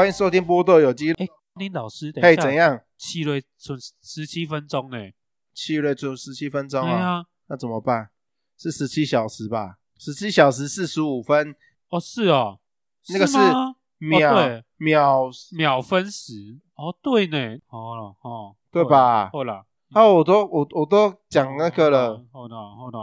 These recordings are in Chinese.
欢迎收听波豆有机。哎，林老师，嘿，怎样？七瑞存十七分钟呢？七瑞存十七分钟啊？对啊，那怎么办？是十七小时吧？十七小时四十五分。哦，是哦，那个是秒秒秒分时。哦，对呢。好了，哦，对吧？好了，啊，我都我我都讲那个了。好的，好的。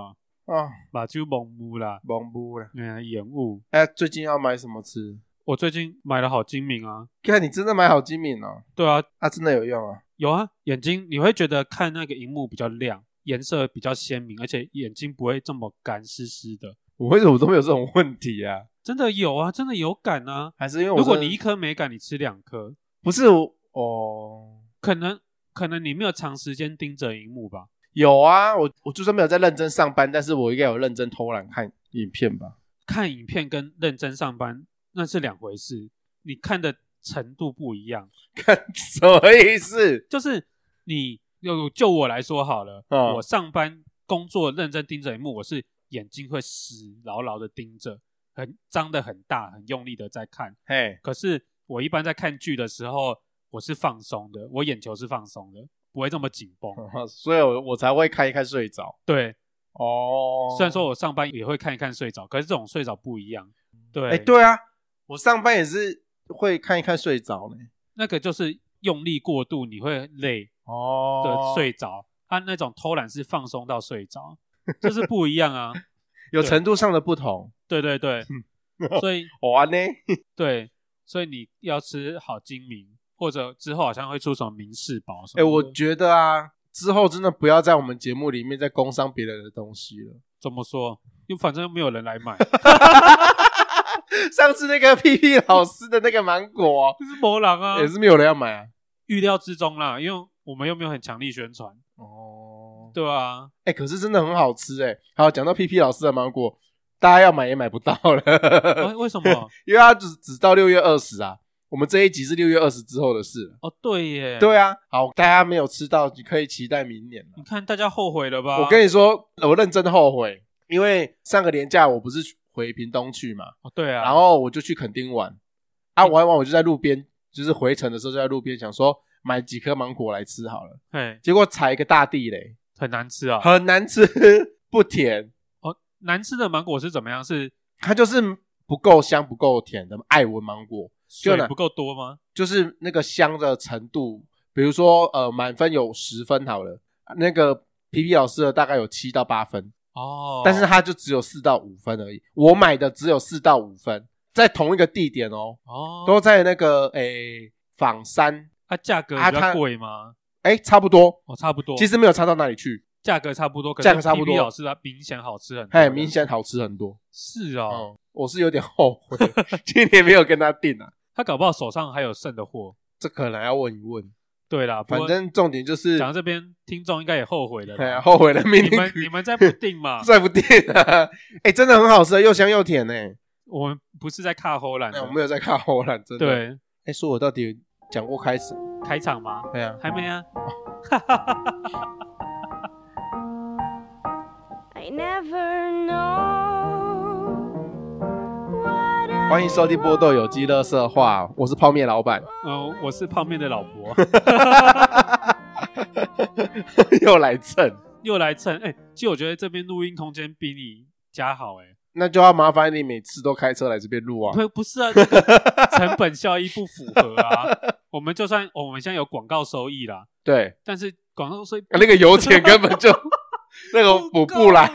啊，把就蒙雾了，蒙雾了。嗯，延误。哎，最近要买什么吃？我最近买了好精明啊！看你真的买好精明哦。对啊，啊，真的有用啊。有啊，眼睛你会觉得看那个荧幕比较亮，颜色比较鲜明，而且眼睛不会这么干湿湿的。我为什么都没有这种问题啊？真的有啊，真的有感啊。还是因为我如果你一颗没感，你吃两颗？不是我哦，可能可能你没有长时间盯着荧幕吧？有啊，我我就算没有在认真上班，但是我应该有认真偷懒看影片吧？看影片跟认真上班那是两回事。你看的程度不一样，看什么意思？就是你有就我来说好了，嗯、我上班工作认真盯着一幕，我是眼睛会死牢牢的盯着，很张的很大，很用力的在看。嘿，可是我一般在看剧的时候，我是放松的，我眼球是放松的，不会这么紧绷，所以我我才会看一看睡着。对，哦，虽然说我上班也会看一看睡着，可是这种睡着不一样。对，哎，对啊，我上班也是。会看一看睡着呢，那个就是用力过度，你会累哦，的睡着。他、那种偷懒是放松到睡着，这是不一样啊，有程度上的不同。对对对，所以 玩呢，对，所以你要吃好精明，或者之后好像会出什么民视宝。哎、欸，我觉得啊，之后真的不要在我们节目里面再工商别人的东西了。怎么说？又反正又没有人来买。上次那个 P P 老师的那个芒果，这是博朗啊，也是没有人要买啊，预料之中啦，因为我们又没有很强力宣传哦，对啊，哎、欸，可是真的很好吃哎、欸。好，讲到 P P 老师的芒果，大家要买也买不到了，啊、为什么？因为它只只到六月二十啊，我们这一集是六月二十之后的事。哦，对耶，对啊，好，大家没有吃到，你可以期待明年。你看大家后悔了吧？我跟你说，我认真后悔，因为上个年假我不是。回屏东去嘛？哦，对啊，然后我就去垦丁玩，啊，玩完我就在路边，就是回程的时候就在路边想说买几颗芒果来吃好了，嘿，结果踩一个大地雷，很难吃啊，很难吃，不甜哦。难吃的芒果是怎么样？是它就是不够香，不够甜的爱文芒果，水不够多吗？就是那个香的程度，比如说呃，满分有十分好了，那个皮皮老师的大概有七到八分。哦，但是它就只有四到五分而已。我买的只有四到五分，在同一个地点哦，哦，都在那个诶仿山。它价格比较贵吗？诶差不多哦，差不多。其实没有差到哪里去，价格差不多，价格差不多。老师它明显好吃很多，哎，明显好吃很多。是啊、哦嗯，我是有点后悔，今年没有跟他订啊。他搞不好手上还有剩的货，这可能要问一问。对啦，反正重点就是讲到这边，听众应该也后悔了。对啊，后悔了。明你们你们再不定嘛？再不定啊！哎、欸，真的很好吃，又香又甜呢。我们不是在看荷兰，我没有在看荷兰，真的。对，哎、欸，说我到底讲过开始开场吗？对啊，还没啊。I never know 欢迎收听波豆有机乐色话，我是泡面老板。嗯，我是泡面的老婆。又来蹭，又来蹭。哎、欸，其实我觉得这边录音空间比你家好、欸。哎，那就要麻烦你每次都开车来这边录啊。不，不是啊，这个 成本效益不符合啊。我们就算我们现在有广告收益啦，对，但是广告收益、啊、那个油钱根本就 那个补不来。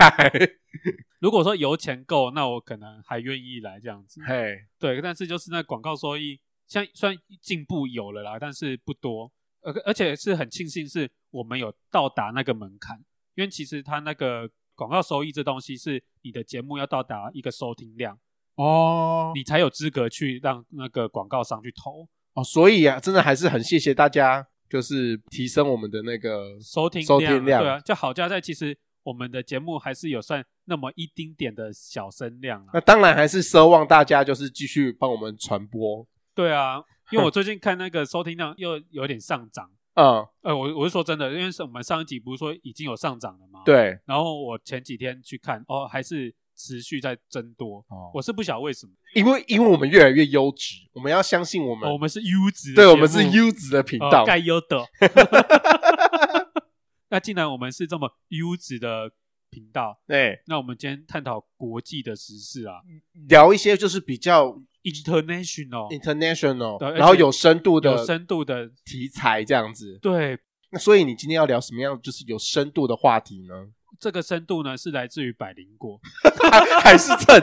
如果说油钱够，那我可能还愿意来这样子。嘿、对，但是就是那广告收益，像虽然进步有了啦，但是不多。而而且是很庆幸是我们有到达那个门槛，因为其实它那个广告收益这东西是你的节目要到达一个收听量哦，oh. 你才有资格去让那个广告商去投哦。Oh, 所以啊，真的还是很谢谢大家，就是提升我们的那个收听收听量。对啊，就好家在其实。我们的节目还是有算那么一丁点的小声量啊，那当然还是奢望大家就是继续帮我们传播。对啊，因为我 最近看那个收听量又有点上涨。嗯，呃，我我是说真的，因为是我们上一集不是说已经有上涨了吗？对。然后我前几天去看，哦，还是持续在增多。哦，我是不晓得为什么，因为因为我们越来越优质，我们要相信我们，哦、我们是优质，对，我们是优质的频道，该优的。那既然我们是这么优质的频道，对，那我们今天探讨国际的时事啊，聊一些就是比较 international，international，然后有深度的、有深度的题材这样子。对，那所以你今天要聊什么样就是有深度的话题呢？这个深度呢是来自于百灵果，还是蹭，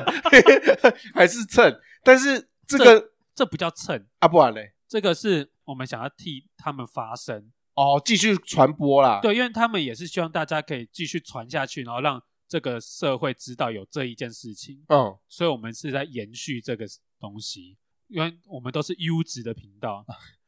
还是蹭？但是这个这，这不叫蹭啊，不然嘞，这个是我们想要替他们发声哦，继续传播啦。对，因为他们也是希望大家可以继续传下去，然后让这个社会知道有这一件事情。嗯，所以我们是在延续这个东西，因为我们都是优质的频道，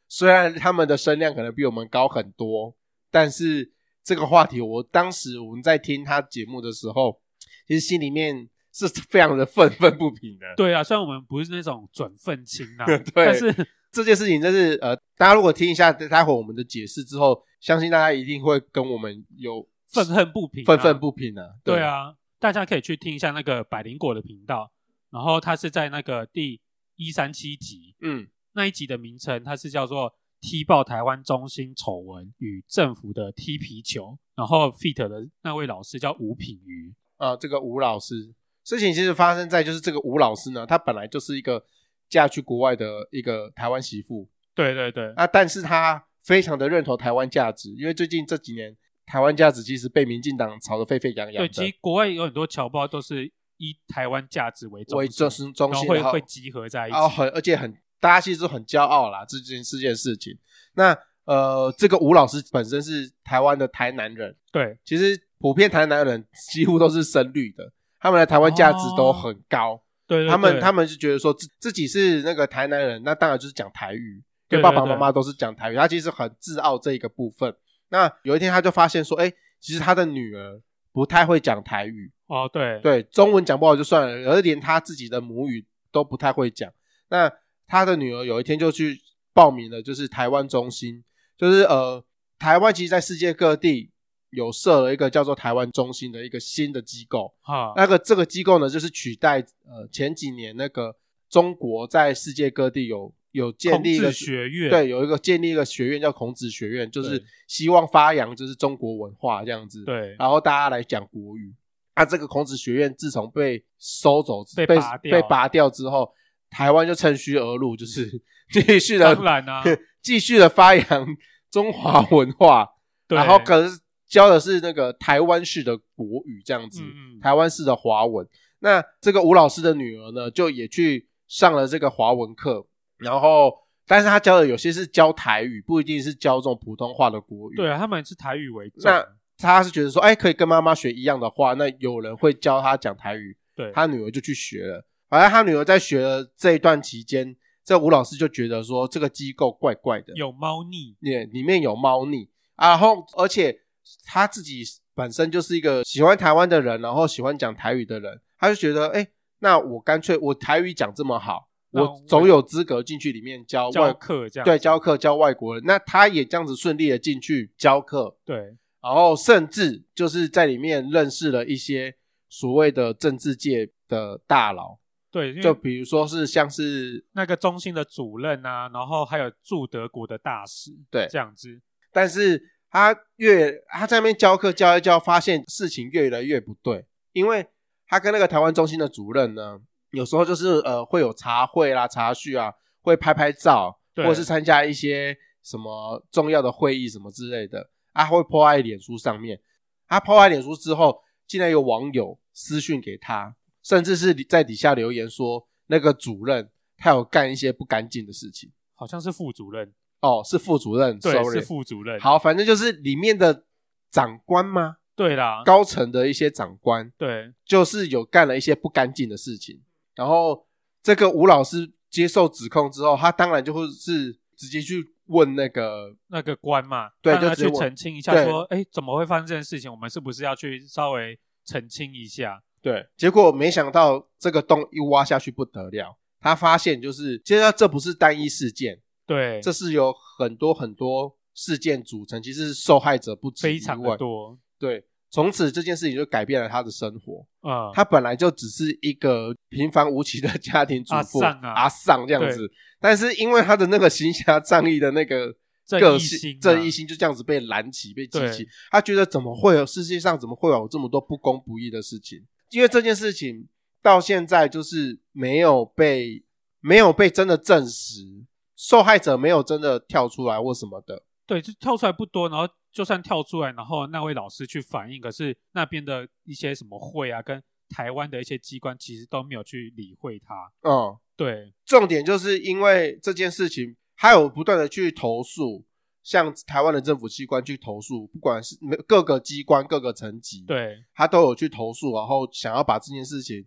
虽然他们的声量可能比我们高很多，但是。这个话题，我当时我们在听他节目的时候，其实心里面是非常的愤愤不平的。对啊，虽然我们不是那种准愤青啊，对，但是这件事情就是呃，大家如果听一下待会我们的解释之后，相信大家一定会跟我们有愤恨不平、愤愤不平的、啊。对啊，大家可以去听一下那个百灵果的频道，然后他是在那个第一三七集，嗯，那一集的名称它是叫做。踢爆台湾中心丑闻与政府的踢皮球，然后 feat 的那位老师叫吴品瑜。啊，这个吴老师，事情其实发生在就是这个吴老师呢，他本来就是一个嫁去国外的一个台湾媳妇，对对对，啊，但是他非常的认同台湾价值，因为最近这几年台湾价值其实被民进党炒得沸沸扬扬，对，其实国外有很多侨胞都是以台湾价值为为中心，中心会会集合在一起，哦，很而且很。大家其实很骄傲啦，这件这件事情。那呃，这个吴老师本身是台湾的台南人，对，其实普遍台南人几乎都是深绿的，他们的台湾价值都很高。哦、对，对，对，他们他们是觉得说自自己是那个台南人，那当然就是讲台语，跟爸爸妈妈都是讲台语，他其实很自傲这一个部分。那有一天他就发现说，哎，其实他的女儿不太会讲台语。哦，对对，中文讲不好就算了，而连他自己的母语都不太会讲。那他的女儿有一天就去报名了，就是台湾中心，就是呃，台湾其实在世界各地有设了一个叫做台湾中心的一个新的机构。哈，那个这个机构呢，就是取代呃前几年那个中国在世界各地有有建立一个学院，对，有一个建立一个学院叫孔子学院，就是希望发扬就是中国文化这样子。对，然后大家来讲国语。啊，这个孔子学院自从被收走、被拔掉、被拔掉之后。台湾就趁虚而入，就是 继续的，当然啊，继续的发扬中华文化，然后可是教的是那个台湾式的国语这样子，嗯、台湾式的华文。那这个吴老师的女儿呢，就也去上了这个华文课，然后，但是他教的有些是教台语，不一定是教这种普通话的国语。对啊，他们是台语为主。那他是觉得说，哎，可以跟妈妈学一样的话，那有人会教他讲台语，对，他女儿就去学了。好像他女儿在学的这一段期间，这吴老师就觉得说这个机构怪怪的，有猫腻，对，里面有猫腻啊。然后，而且他自己本身就是一个喜欢台湾的人，然后喜欢讲台语的人，他就觉得，哎，那我干脆我台语讲这么好，我总有资格进去里面教外教课，这样对，教课教外国人。那他也这样子顺利的进去教课，对，然后甚至就是在里面认识了一些所谓的政治界的大佬。对，就比如说是像是那个中心的主任啊，然后还有驻德国的大使，对，这样子。但是他越他在那边教课教一教，发现事情越来越不对，因为他跟那个台湾中心的主任呢，有时候就是呃会有茶会啦、茶叙啊，会拍拍照，或者是参加一些什么重要的会议什么之类的，啊会 po 在脸书上面。他 po 在脸书之后，竟然有网友私讯给他。甚至是在底下留言说，那个主任他有干一些不干净的事情，好像是副主任哦，是副主任，对，sorry，是副主任。好，反正就是里面的长官吗？对啦，高层的一些长官，对，就是有干了一些不干净的事情。然后这个吴老师接受指控之后，他当然就会是直接去问那个那个官嘛，对，就去澄清一下，说，哎，怎么会发生这件事情？我们是不是要去稍微澄清一下？对，结果没想到这个洞一挖下去不得了，他发现就是，其实这不是单一事件，对，这是有很多很多事件组成，其实是受害者不止，非常的多。对，从此这件事情就改变了他的生活。啊、嗯，他本来就只是一个平凡无奇的家庭主妇，阿桑啊，阿桑这样子。但是因为他的那个行侠仗义的那个个性，正义心就这样子被燃起，被激起。他觉得怎么会有世界上怎么会有这么多不公不义的事情？因为这件事情到现在就是没有被没有被真的证实，受害者没有真的跳出来或什么的。对，就跳出来不多，然后就算跳出来，然后那位老师去反映，可是那边的一些什么会啊，跟台湾的一些机关其实都没有去理会他。嗯，对，重点就是因为这件事情，还有不断的去投诉，像台湾的政府机关去投诉，不管是各个机关、各个层级，对，他都有去投诉，然后想要把这件事情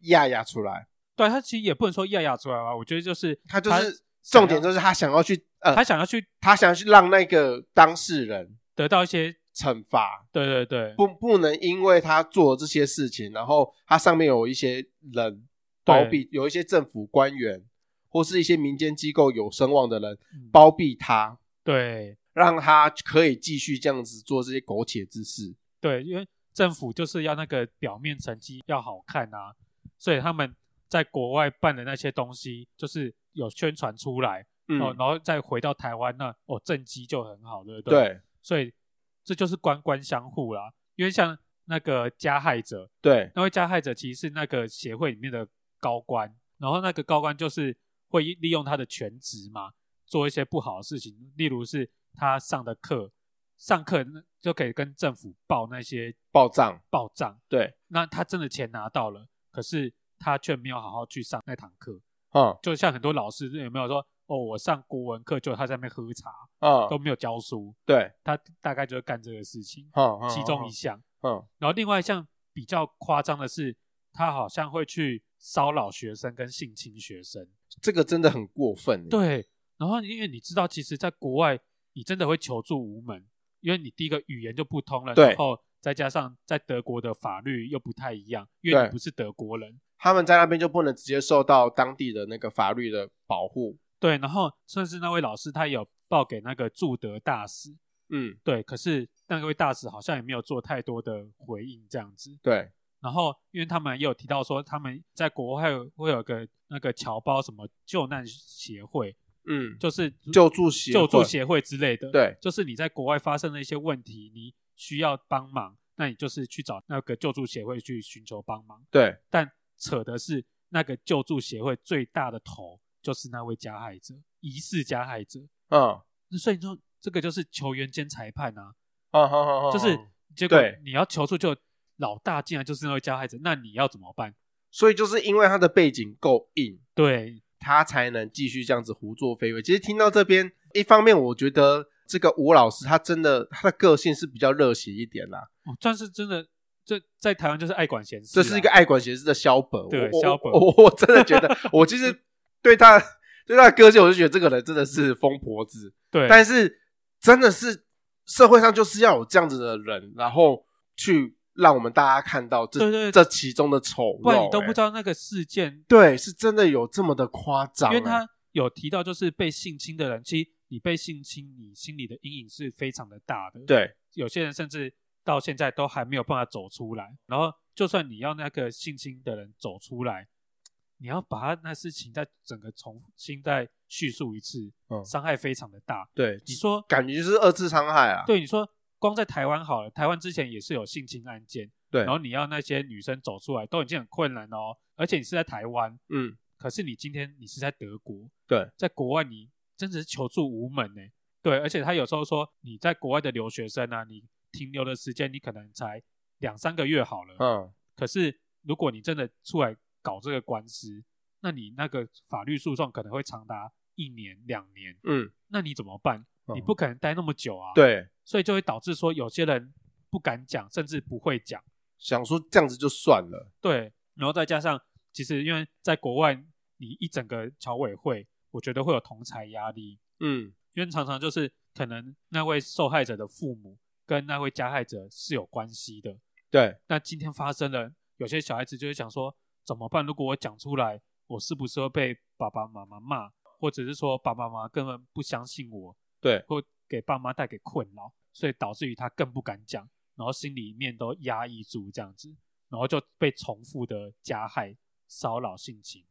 压压出来。对，他其实也不能说压压出来吧，我觉得就是他就是重点就是他想要去。呃，他想要去，他想要去让那个当事人得到一些惩罚。对对对，不不能因为他做这些事情，然后他上面有一些人包庇，有一些政府官员或是一些民间机构有声望的人包庇他，对，让他可以继续这样子做这些苟且之事。对，因为政府就是要那个表面成绩要好看啊，所以他们在国外办的那些东西，就是有宣传出来。嗯、哦，然后再回到台湾，那哦政绩就很好，对不对？对，所以这就是官官相护啦。因为像那个加害者，对，那位加害者其实是那个协会里面的高官，然后那个高官就是会利用他的权职嘛，做一些不好的事情，例如是他上的课，上课就可以跟政府报那些报账，报账。对，那他真的钱拿到了，可是他却没有好好去上那堂课。嗯，就像很多老师有没有说？哦，我上国文课就他在那边喝茶，嗯，都没有教书。对，他大概就是干这个事情，嗯，嗯，其中一项。嗯，然后另外一项比较夸张的是，他好像会去骚扰学生跟性侵学生，这个真的很过分。对，然后因为你知道，其实在国外你真的会求助无门，因为你第一个语言就不通了，对，然后再加上在德国的法律又不太一样，因为你不是德国人，他们在那边就不能直接受到当地的那个法律的保护。对，然后甚至那位老师他也有报给那个驻德大使，嗯，对，可是那位大使好像也没有做太多的回应这样子。对，然后因为他们也有提到说他们在国外会有个那个侨胞什么救难协会，嗯，就是救助协救助协会之类的。对，就是你在国外发生了一些问题，你需要帮忙，那你就是去找那个救助协会去寻求帮忙。对，但扯的是那个救助协会最大的头。就是那位加害者，疑似加害者。嗯，那所以说这个就是球员兼裁判啊。嗯哼哼哼，就是结果你要求助，就老大竟然就是那位加害者，那你要怎么办？所以就是因为他的背景够硬，对，他才能继续这样子胡作非为。其实听到这边，一方面我觉得这个吴老师他真的他的个性是比较热血一点啦。哦，但是真的，这在台湾就是爱管闲事，这是一个爱管闲事的萧本。对，萧本，我我真的觉得，我其实。对他，对他的个性，我就觉得这个人真的是疯婆子。对，但是真的是社会上就是要有这样子的人，然后去让我们大家看到这对对对这其中的丑陋。不然你都不知道那个事件，对，是真的有这么的夸张。因为他有提到，就是被性侵的人，其实你被性侵，你心里的阴影是非常的大的。对，有些人甚至到现在都还没有办法走出来。然后，就算你要那个性侵的人走出来。你要把他那事情再整个重新再叙述一次，嗯，伤害非常的大。对，你说感觉就是二次伤害啊。对，你说光在台湾好了，台湾之前也是有性侵案件，对，然后你要那些女生走出来都已经很困难哦，而且你是在台湾，嗯，可是你今天你是在德国，对，在国外你真的是求助无门呢。对，而且他有时候说你在国外的留学生啊，你停留的时间你可能才两三个月好了，嗯，可是如果你真的出来。搞这个官司，那你那个法律诉讼可能会长达一年两年，嗯，那你怎么办？嗯，你不可能待那么久啊，对，所以就会导致说有些人不敢讲，甚至不会讲，想说这样子就算了，对，然后再加上其实因为在国外，你一整个侨委会，我觉得会有同侪压力，嗯，因为常常就是可能那位受害者的父母跟那位加害者是有关系的，对，那今天发生了，有些小孩子就会想说。怎么办？如果我讲出来，我是不是会被爸爸妈妈骂，或者是说爸爸妈妈根本不相信我？对，会给爸妈带给困扰，所以导致于他更不敢讲。然后心里面都压抑住这样子，然后就被重复的加害、骚扰、性侵。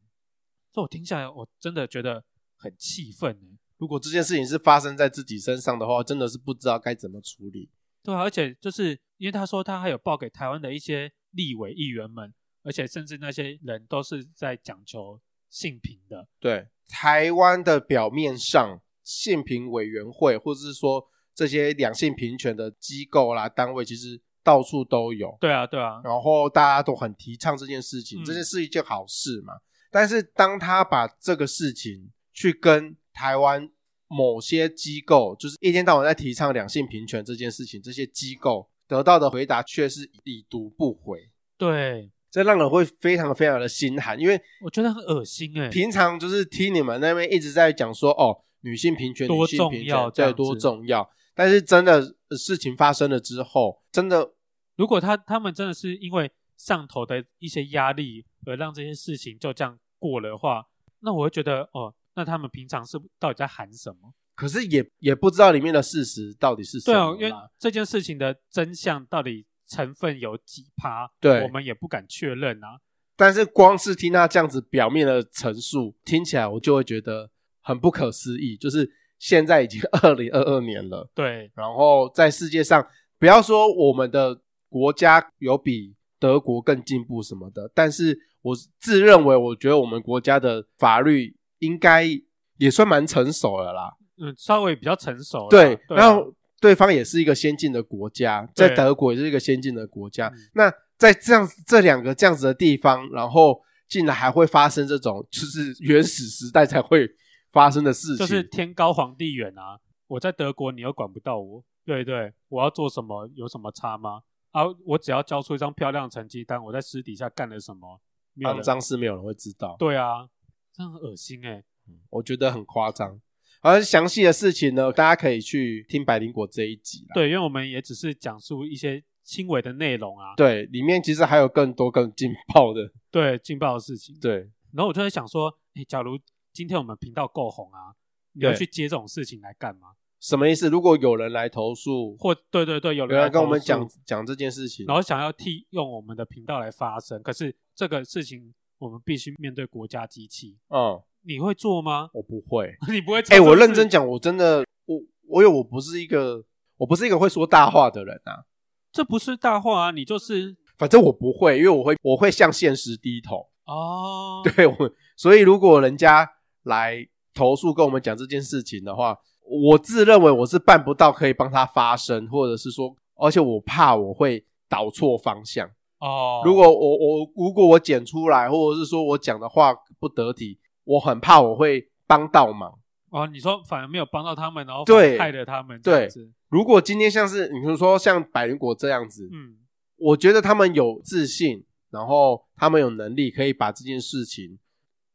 所以我听下来，我真的觉得很气愤呢。如果这件事情是发生在自己身上的话，真的是不知道该怎么处理。对啊，而且就是因为他说他还有报给台湾的一些立委议员们，而且甚至那些人都是在讲求性平的。对，台湾的表面上性平委员会，或者是说这些两性平权的机构啦、单位，其实到处都有。对啊，对啊。然后大家都很提倡这件事情，嗯、这件事一件好事嘛。但是当他把这个事情去跟台湾某些机构，就是一天到晚在提倡两性平权这件事情，这些机构得到的回答却是已读不回。对，这让人会非常非常的心寒，因为我觉得很恶心诶。平常就是听你们那边一直在讲说，哦，女性平权多重要，对，多重要。但是真的事情发生了之后，真的，如果他他们真的是因为上头的一些压力而让这些事情就这样过了的话，那我会觉得哦。那他们平常是到底在喊什么？可是也也不知道里面的事实到底是什么。对啊，因为这件事情的真相到底成分有几趴？对，我们也不敢确认啊。但是光是听他这样子表面的陈述，听起来我就会觉得很不可思议。就是现在已经 二零二二年了，对。然后在世界上，不要说我们的国家有比德国更进步什么的，但是我自认为，我觉得我们国家的法律。应该也算蛮成熟了啦，嗯，稍微比较成熟了。对，然后对方也是一个先进的国家，在德国也是一个先进的国家。那在这样这两个这样子的地方，然后竟然还会发生这种就是原始时代才会发生的事情，就是天高皇帝远啊！我在德国，你又管不到我，对对，我要做什么有什么差吗？啊，我只要交出一张漂亮的成绩单，我在私底下干了什么，肮脏事没有人会知道。对啊。这很恶心哎、欸，我觉得很夸张。而详细的事情呢，大家可以去听百灵果这一集。对，因为我们也只是讲述一些轻微的内容啊。对，里面其实还有更多更劲爆的，对，劲爆的事情。对，然后我就在想说，哎，假如今天我们频道够红啊，你要去接这种事情来干嘛？什么意思？如果有人来投诉，或对对对，有人，来人跟我们讲讲这件事情，然后想要替用我们的频道来发声，可是这个事情。我们必须面对国家机器。嗯，你会做吗？我不会。你不会？哎、欸，我认真讲，我真的，我我有，我不是一个，我不是一个会说大话的人啊。这不是大话啊，你就是。反正我不会，因为我会，我会向现实低头。哦，对，我，所以如果人家来投诉跟我们讲这件事情的话，我自认为我是办不到可以帮他发声，或者是说，而且我怕我会导错方向。哦，如果我我如果我剪出来，或者是说我讲的话不得体，我很怕我会帮倒忙。哦，你说反而没有帮到他们，然后对害了他们。对，如果今天像是你说像百灵果这样子，嗯，我觉得他们有自信，然后他们有能力可以把这件事情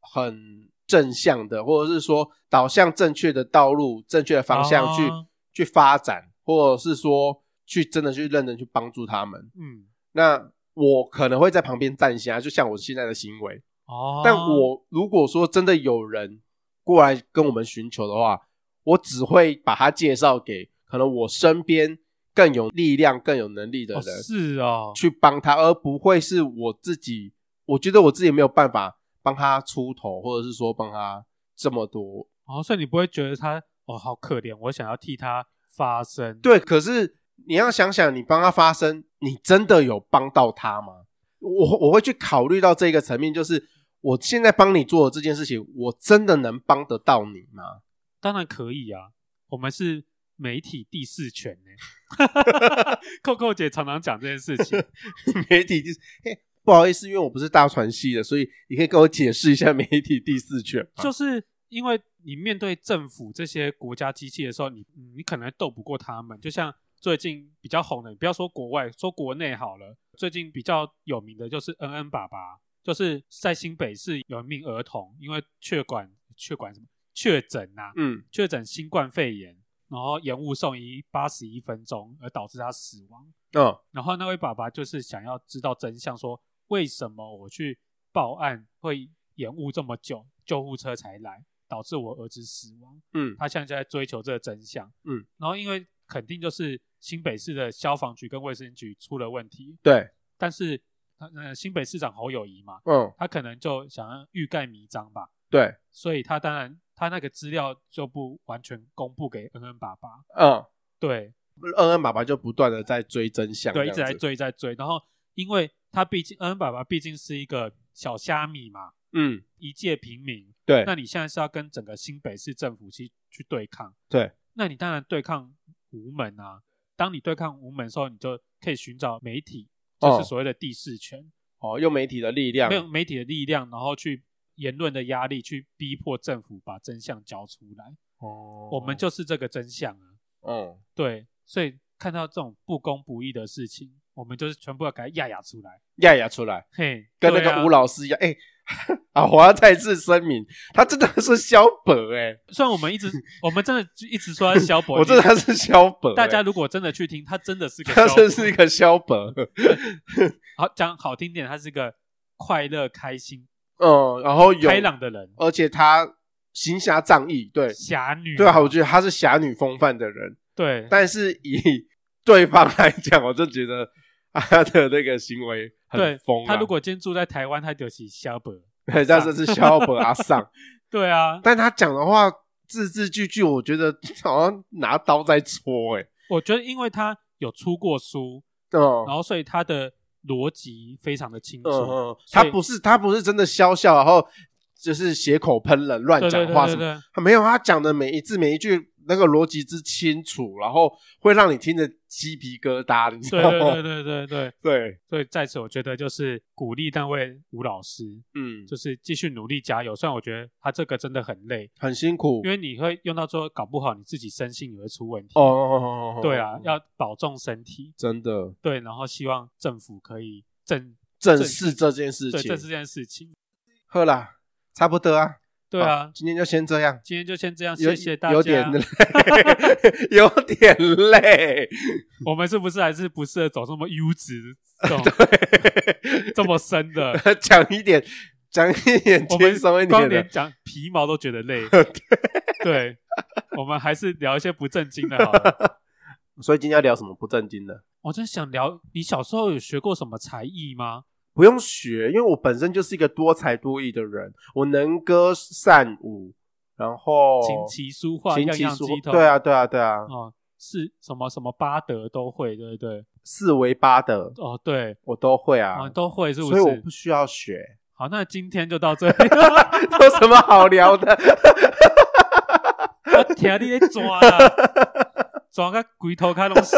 很正向的，或者是说导向正确的道路、正确的方向去、哦、去发展，或者是说去真的去认真去帮助他们。嗯，那。我可能会在旁边站下，就像我现在的行为。哦，但我如果说真的有人过来跟我们寻求的话，我只会把他介绍给可能我身边更有力量、更有能力的人。是啊，去帮他，而不会是我自己。我觉得我自己没有办法帮他出头，或者是说帮他这么多。哦，所以你不会觉得他哦好可怜，我想要替他发声。对，可是。你要想想，你帮他发声，你真的有帮到他吗？我我会去考虑到这个层面，就是我现在帮你做的这件事情，我真的能帮得到你吗？当然可以啊，我们是媒体第四权呢。扣扣姐常常讲这件事情，媒体第四，嘿，不好意思，因为我不是大传系的，所以你可以跟我解释一下媒体第四权。就是因为你面对政府这些国家机器的时候，你你可能斗不过他们，就像。最近比较红的，你不要说国外，说国内好了。最近比较有名的就是恩恩爸爸，就是在新北市有一名儿童，因为确管确管什么确诊呐，嗯，确诊新冠肺炎，然后延误送医八十一分钟，而导致他死亡。嗯，然后那位爸爸就是想要知道真相，说为什么我去报案会延误这么久，救护车才来，导致我儿子死亡。嗯，他现在就在追求这个真相。嗯，然后因为肯定就是。新北市的消防局跟卫生局出了问题。对，但是呃，新北市长侯友宜嘛，嗯，他可能就想要欲盖弥彰吧。对，所以他当然他那个资料就不完全公布给恩恩爸爸。嗯，对，恩恩爸爸就不断的在追真相，对，一直在追在追。然后，因为他毕竟恩恩爸爸毕竟是一个小虾米嘛，嗯，一介平民。对，那你现在是要跟整个新北市政府去去对抗。对，那你当然对抗无门啊。当你对抗无门的时候，你就可以寻找媒体，就是所谓的第四权。哦，用媒体的力量，用媒体的力量，然后去言论的压力，去逼迫政府把真相交出来。哦，我们就是这个真相啊。嗯，对，所以看到这种不公不义的事情，我们就是全部要给它压压出来，压压出来。嘿，跟那个吴老师一样，哎、啊。欸啊！我要再次声明，他真的是萧伯哎。虽然我们一直，我们真的一直说他萧伯，我真的他是萧伯、欸。大家如果真的去听，他真的是个，他真是一个萧伯。好讲好听点，他是个快乐开心，嗯，然后有开朗的人，而且他行侠仗义，对侠女，对啊，我觉得他是侠女风范的人，对。但是以对方来讲，我就觉得。他 的那个行为很疯、啊。他如果今天住在台湾，他就是萧伯，对，但是是萧伯阿桑。对啊，但他讲的话字字句句，我觉得好像拿刀在戳。哎，我觉得因为他有出过书，嗯，然后所以他的逻辑非常的清楚。嗯嗯，他不是他不是真的笑笑，然后就是血口喷人乱讲话什么，对对对对，他没有，他讲的每一字每一句。那个逻辑之清楚，然后会让你听着鸡皮疙瘩，你知道吗？对对对对对对。所以在此，我觉得就是鼓励那位吴老师，嗯，就是继续努力加油。虽然我觉得他这个真的很累，很辛苦，因为你会用到最后，搞不好你自己身心也会出问题。哦哦哦哦，对啊，要保重身体，真的。对，然后希望政府可以正正视这件事情，对，正视这件事情。好啦，差不多啊。对啊，今天就先这样。今天就先这样，谢谢大家。有点累，有点累。我们是不是还是不适合走这么优质、这种对这么深的？讲一点，讲一点轻松一点的。光连讲皮毛都觉得累。对，我们还是聊一些不正经的好了。所以今天要聊什么不正经的？我真想聊，你小时候有学过什么才艺吗？不用学，因为我本身就是一个多才多艺的人，我能歌善舞，然后琴棋书画样样精通。对啊，对啊，对啊。哦，是什么什么八德都会，对不对？四维八德。哦，对，我都会啊，哦、都会是不是？所以我不需要学。好，那今天就到这里。有什么好聊的？我听你在抓啊，抓个龟头开东西。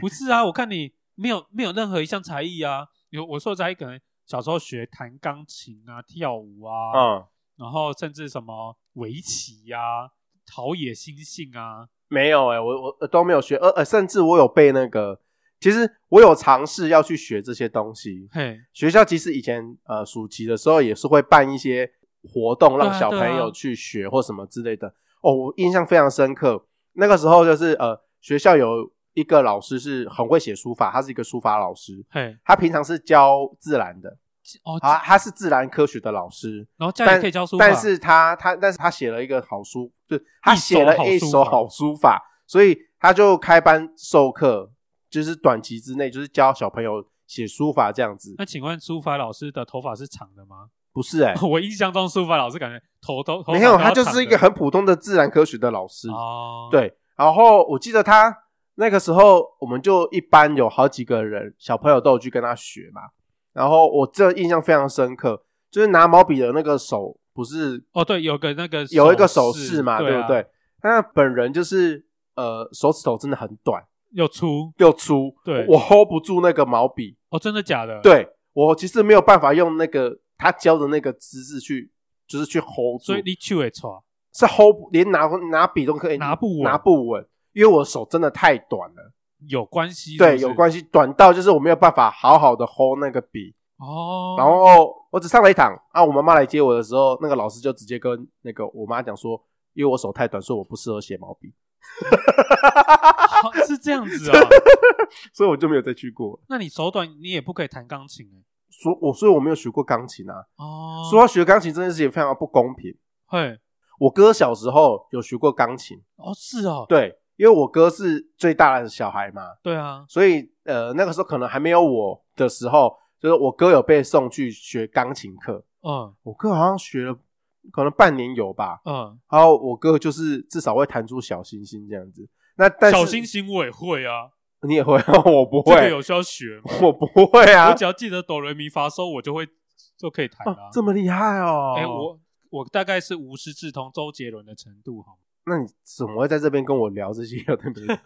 不是啊，我看你没有没有任何一项才艺啊。有我说在可能小时候学弹钢琴啊、跳舞啊，嗯，然后甚至什么围棋啊、陶冶心性啊，没有哎、欸，我我都没有学，呃呃，甚至我有背那个，其实我有尝试要去学这些东西。嘿，学校其实以前呃暑期的时候也是会办一些活动，让小朋友去学或什么之类的。哦，我印象非常深刻，那个时候就是呃学校有。一个老师是很会写书法，他是一个书法老师。嘿，他平常是教自然的，哦，他他是自然科学的老师，然后家里可以教书法，但是他他但是他写了一个好书，就他写了一手好书法，所以他就开班授课，就是短期之内就是教小朋友写书法这样子。那请问书法老师的头发是长的吗？不是哎、欸，我印象中书法老师感觉头都没有，他就是一个很普通的自然科学的老师。哦，对，然后我记得他。那个时候，我们就一班有好几个人，小朋友都有去跟他学嘛。然后我这印象非常深刻，就是拿毛笔的那个手，不是哦，对，有个那个有一个手势嘛，对，啊、对不对？他本人就是呃，手指头真的很短，又粗又粗，对，我 hold 不住那个毛笔。哦，真的假的？对，我其实没有办法用那个他教的那个姿势去，就是去 hold 住。所以你去会错，是 hold 连拿拿笔都可以拿不稳，拿不稳。因为我手真的太短了，有关系，对，有关系，短到就是我没有办法好好的 hold 那个笔哦。然后我只上了一堂啊，我妈妈来接我的时候，那个老师就直接跟那个我妈讲说，因为我手太短，所以我不适合写毛笔。是这样子啊，所以我就没有再去过。那你手短，你也不可以弹钢琴哎。所我所以我没有学过钢琴啊。哦，说要学钢琴这件事情非常的不公平。嘿，我哥小时候有学过钢琴。哦，是哦，对。因为我哥是最大的小孩嘛，对啊，所以呃那个时候可能还没有我的时候，就是我哥有被送去学钢琴课，嗯，我哥好像学了可能半年有吧，嗯，然后我哥就是至少会弹出小星星这样子。那但是小星星我也会啊，你也会，我不会，这个有需要学吗？我不会啊，我只要记得哆来咪发嗦，我就会就可以弹了、啊哦。这么厉害哦！哎、欸，我我大概是无师自通周杰伦的程度哈。那你怎么会在这边跟我聊这些有的没的？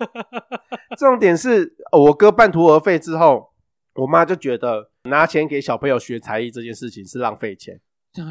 重点是我哥半途而废之后，我妈就觉得拿钱给小朋友学才艺这件事情是浪费钱。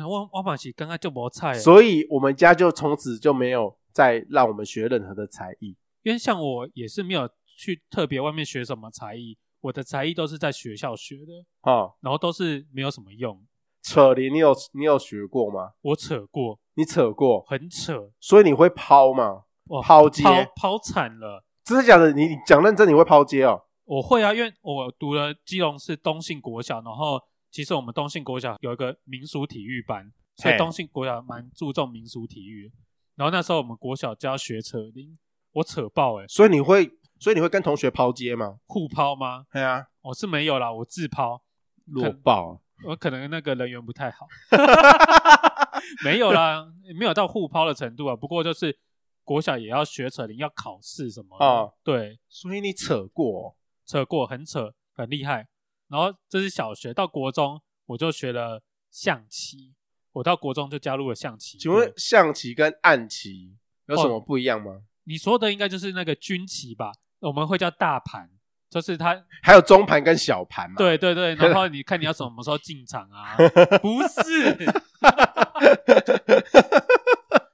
我我马是刚刚就没菜，所以我们家就从此就没有再让我们学任何的才艺。因为像我也是没有去特别外面学什么才艺，我的才艺都是在学校学的啊，哦、然后都是没有什么用。扯铃，你有你有学过吗？我扯过，你扯过，很扯。所以你会抛吗？抛接，抛抛惨了。真的假的？你讲认真，你会抛接哦？我会啊，因为我读了基隆市东信国小，然后其实我们东信国小有一个民俗体育班，所以东信国小蛮注重民俗体育。然后那时候我们国小就要学扯铃，我扯爆哎、欸。所以你会，所以你会跟同学抛接吗？互抛吗？对啊，我是没有啦，我自抛，弱爆。我可能那个人缘不太好，没有啦，没有到互抛的程度啊。不过就是国小也要学扯铃，要考试什么啊。哦，对，所以你扯过，扯过，很扯，很厉害。然后这是小学，到国中我就学了象棋。我到国中就加入了象棋。请问象棋跟暗棋有什么不一样吗？哦，你说的应该就是那个军棋吧？我们会叫大盘。就是他还有中盘跟小盘嘛？对对对，然后你看你要什么时候进场啊？不是，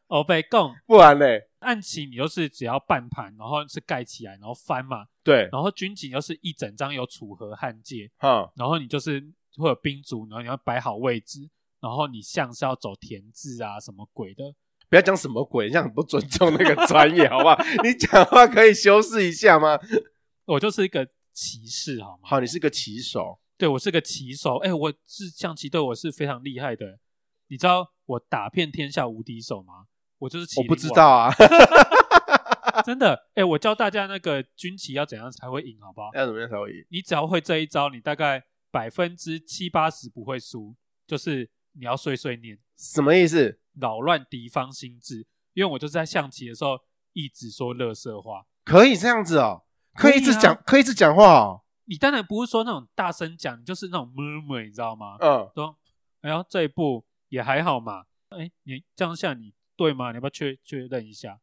哦被供，不然嘞？暗棋你就是只要半盘，然后是盖起来，然后翻嘛。对，然后军警又是一整张有楚河汉界，嗯，然后你就是会有兵卒，然后你要摆好位置，然后你像是要走田字啊什么鬼的，不要讲什么鬼，这样很不尊重那个专业，好不好？你讲话可以修饰一下吗？我就是一个骑士，好吗？好，你是个棋手。对，我是个棋手。哎、欸，我是象棋对我是非常厉害的。你知道我打遍天下无敌手吗？我就是棋。我不知道啊，真的。哎、欸，我教大家那个军棋要怎样才会赢，好不好？要怎么样才会赢？你只要会这一招，你大概百分之七八十不会输。就是你要碎碎念，什么意思？扰乱敌方心智。因为我就是在象棋的时候一直说乐色话，可以这样子哦。可以一直讲，可以一直讲话哦。你当然不是说那种大声讲，就是那种 murmur，你知道吗？嗯。说，哎呦，这一步也还好嘛。哎，你这样下你对吗？你要不要确确认一下？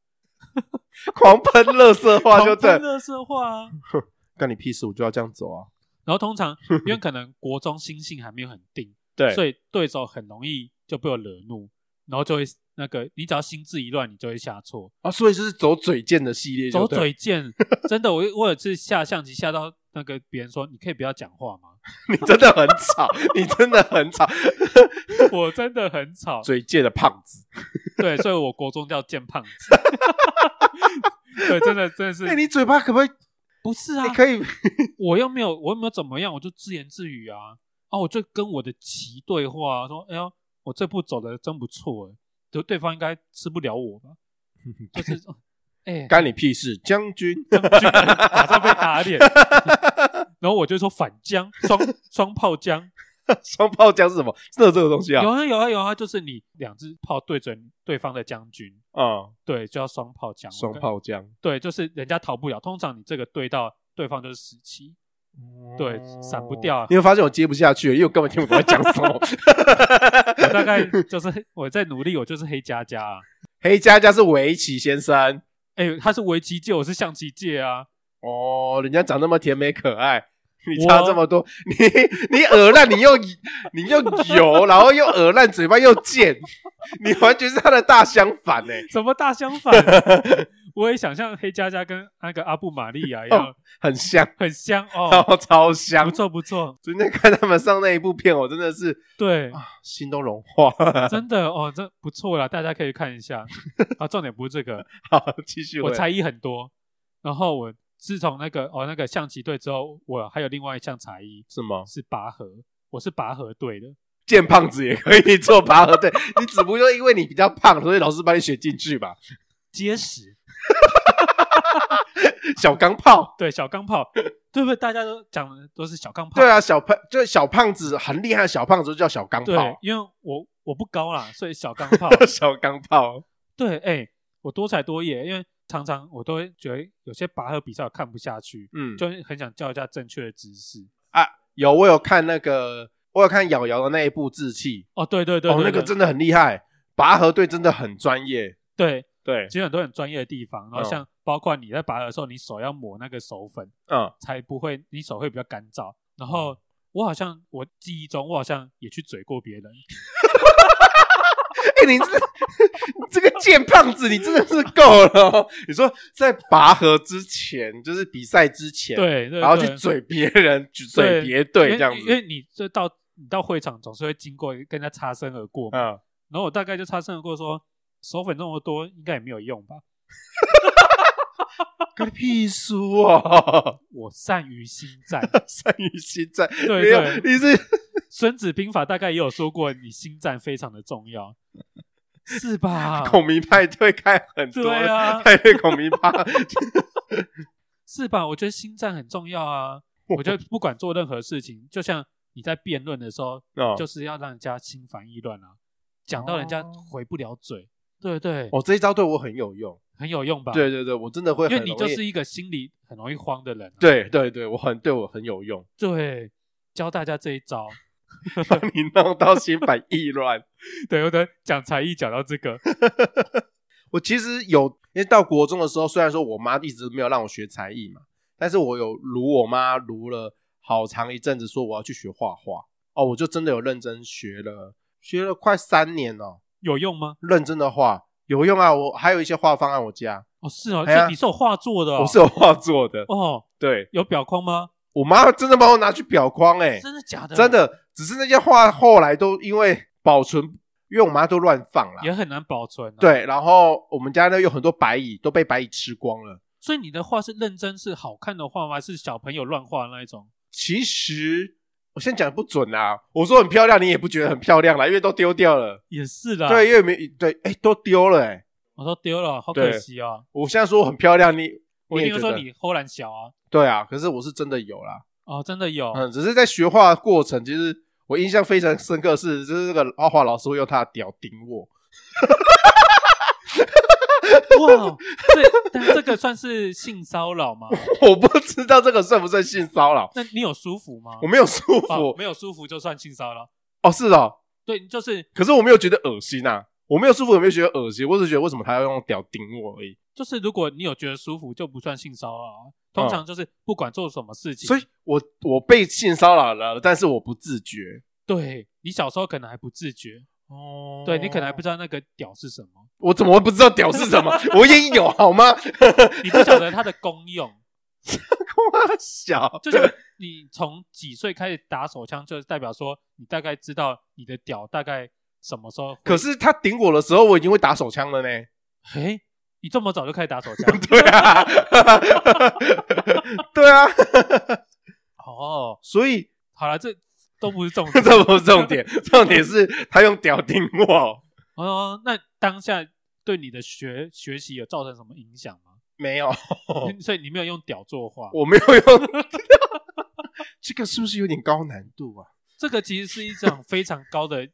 狂喷乐色话就对。狂喷垃圾话啊！干你屁事，我就要这样走啊。然后通常因为可能国中心性还没有很定，对，所以对手很容易就被我惹怒，然后就会。那个，你只要心智一乱，你就会下错啊！所以就是走嘴贱的系列，走嘴贱，真的，我我有一次下象棋下到那个别人说：“你可以不要讲话吗？”你真的很吵，你真的很吵，我真的很吵，嘴贱的胖子。对，所以我国中叫贱胖子。对，真的真的是。哎，你嘴巴可不可以？不是啊，你可以。我又没有，我又没有怎么样，我就自言自语啊啊！我就跟我的棋对话，说：“哎呦，我这步走的真不错哎。”就对方应该吃不了我吧？就是，哎、欸，干你屁事，将军，将军马上被打脸。然后我就说反将，双双炮将，双炮将是什么？是有这个东西啊？有啊有啊有啊，就是你两只炮对准对方的将军啊，嗯、对，就叫双炮将。双炮将，对，就是人家逃不了。通常你这个对到对方就是死棋。对，散不掉、啊。你会发现我接不下去，因为我根本听不懂在讲什么。我大概就是我在努力，我就是黑佳佳啊。黑佳佳是围棋先生，哎、欸，他是围棋界，我是象棋界啊。哦，人家长那么甜美可爱，你差这么多，你你耳烂，你又你又油，然后又耳烂，嘴巴又贱，你完全是他的大相反哎、欸。什么大相反？我也想像黑佳佳跟那个阿布玛利亚一样，哦、很香，很香哦，超，超香，不错不错。昨天看他们上那一部片，我真的是对、啊、心都融化了，真的哦，这不错啦，大家可以看一下。啊，重点不是这个，好，继续。我才艺很多，然后我自从那个哦那个象棋队之后，我还有另外一项才艺，是吗？是拔河，我是拔河队的。见胖子也可以做拔河队，你只不过因为你比较胖，所以老师把你选进去吧。结实。小钢炮，对，小钢炮，对不对？大家都讲的都是小钢炮。对啊，小胖就是小胖子，很厉害的小胖子就叫小钢炮。对，因为我我不高啦，所以小钢炮，小钢炮。对，哎、欸，我多才多艺，因为常常我都会觉得有些拔河比赛我看不下去，嗯，就很想教一下正确的姿势啊。有，我有看那个，我有看瑶瑶的那一部志气。哦，对对对，对，对，哦，那个真的很厉害，拔河队真的很专业。对。对，其实很多很专业的地方，然后像包括你在拔河的时候，你手要抹那个手粉，嗯，才不会你手会比较干燥。然后我好像我记忆中，我好像也去嘴过别人。哎、欸，你这这个贱胖子，你真的是够了。你说在拔河之前，就是比赛之前，对，对，对，然后去嘴别人，嘴别队这样子，因为你这到你到会场总是会经过跟人家擦身而过，嗯，然后我大概就擦身而过说。手粉那么多，应该也没有用吧？个屁书啊！我善于心战，善于心战。对对，对，你是《孙子兵法》大概也有说过，你心战非常的重要，是吧？孔明派对开很多，对啊，派对孔明派，是吧？我觉得心战很重要啊！我觉得不管做任何事情，就像你在辩论的时候，哦、就是要让人家心烦意乱啊，讲到人家回不了嘴。对对，哦，这一招对我很有用，很有用吧？对对对，我真的会很，因为你就是一个心里很容易慌的人啊。对对对，我很对我很有用。对，教大家这一招，把你弄到心烦意乱。对，我的讲才艺讲到这个，我其实有，因为到国中的时候，虽然说我妈一直没有让我学才艺嘛，但是我有卢我妈卢了好长一阵子，说我要去学画画。哦，我就真的有认真学了，学了快三年了。有用吗？认真的画有用啊！我还有一些画方案我家。哦，是哦，这你是有画作的哦？我是有画作的哦。对，有裱框吗？我妈真的帮我拿去裱框，哎，真的假的？真的，只是那些画后来都因为保存，因为我妈都乱放了，也很难保存啊。对，然后我们家呢有很多白蚁，都被白蚁吃光了。所以你的画是认真是好看的画吗？还是小朋友乱画的那一种？其实。我现在讲的不准啊！我说很漂亮，你也不觉得很漂亮啦，因为都丢掉了。也是的，对，因为没对，哎、欸，都丢了、欸，哎，我都丢了，好可惜啊！我现在说很漂亮，你，我一定说你忽然小啊。对啊，可是我是真的有啦。哦，真的有。嗯，只是在学画过程，其实我印象非常深刻是，就是这个画画老师会用他的屌顶我。哇，这，但这个算是性骚扰吗？我不知道这个算不算性骚扰。那你有舒服吗？我没有舒服，哦、没有舒服就算性骚扰。哦，是哦，对，就是。可是我没有觉得恶心啊，我没有舒服，也没有觉得恶心，我只是觉得为什么他要用屌顶我而已。就是如果你有觉得舒服，就不算性骚扰。通常就是不管做什么事情，嗯、所以我我被性骚扰了，但是我不自觉。对，你小时候可能还不自觉。哦，对，你可能还不知道那个屌是什么，我怎么会不知道屌是什么？我也有好吗？你不晓得它的功用，哇小，就是你从几岁开始打手枪，就代表说你大概知道你的屌大概什么时候。可是他顶我的时候，我已经会打手枪了呢。嘿，你这么早就开始打手枪？对啊，对啊。哦，所以好了，这。都不是重 点，这不是重点，重点是他用屌顶我。哦，那当下对你的学学习有造成什么影响吗？没有，所以你没有用屌作画。我没有用，这个是不是有点高难度啊？这个其实是一种非常高的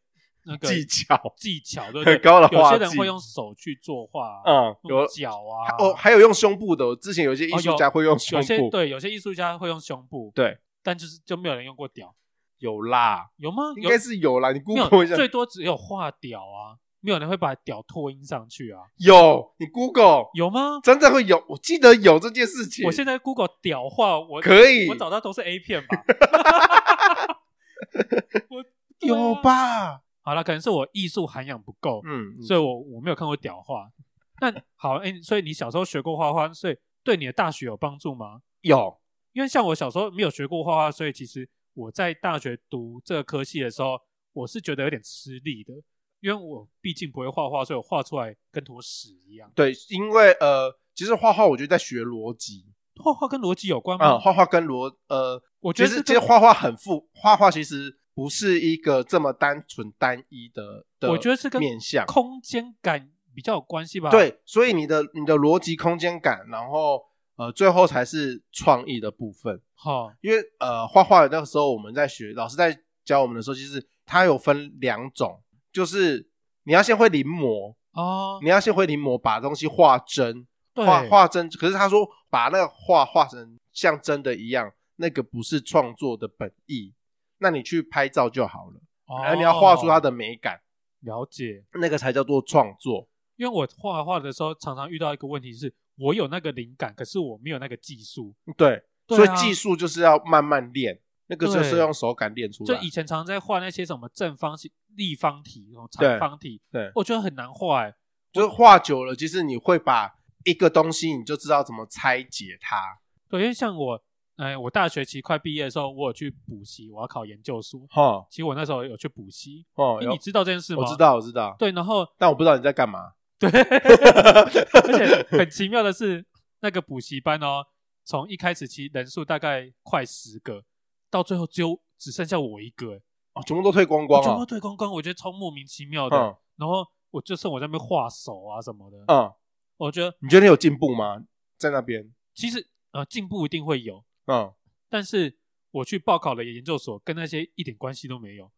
那个技巧，技巧对不对？很高的。有些人会用手去作画，嗯，有脚啊，哦，还有用胸部的。之前有些艺术家会用胸部，对，有些艺术家会用胸部，对，但就是就没有人用过屌。有啦，有吗？应该是有啦。你 Google 一下，最多只有画屌啊，没有人会把屌拓音上去啊。有，你 Google 有吗？真的会有，我记得有这件事情。我现在 Google 屌画，我可以，我找到都是 A 片吧？我有吧？好了，可能是我艺术涵养不够，嗯，所以我我没有看过屌画。那好，哎，所以你小时候学过画画，所以对你的大学有帮助吗？有，因为像我小时候没有学过画画，所以其实。我在大学读这个科系的时候，我是觉得有点吃力的，因为我毕竟不会画画，所以我画出来跟坨屎一样。对，因为呃，其实画画我觉得在学逻辑，画画跟逻辑有关吗？嗯，画画跟逻呃，我觉得其实画画很复，画画其实不是一个这么单纯单一的，的，我觉得是跟面向空间感比较有关系吧。对，所以你的你的逻辑空间感，然后。呃，最后才是创意的部分。好、哦，因为呃，画画的那个时候我们在学，老师在教我们的时候，其实它有分两种，就是你要先会临摹哦，你要先会临摹，把东西画真，画画真。可是他说把那个画画成像真的一样，那个不是创作的本意。那你去拍照就好了，然后、哦、你要画出它的美感，了解，那个才叫做创作。因为我画画的时候，常常遇到一个问题是，我有那个灵感，可是我没有那个技术。对，所以技术就是要慢慢练，那个就是用手感练出来。就以前常常在画那些什么正方形、立方体、长方体，对，对我觉得很难画、欸。就是画久了，其实你会把一个东西，你就知道怎么拆解它。对，因为像我。哎，我大学期快毕业的时候，我有去补习，我要考研究所。哈，其实我那时候有去补习。哦，你知道这件事吗？我知道，我知道。对，然后但我不知道你在干嘛。对，而且很奇妙的是，那个补习班哦，从一开始其实人数大概快十个，到最后只有只剩下我一个。哎，哦，全部都退光光了。全部退光光，我觉得超莫名其妙的。然后我就剩我在那边画手啊什么的。嗯，我觉得你觉得你有进步吗？在那边？其实呃，进步一定会有。嗯，但是我去报考的研究所跟那些一点关系都没有。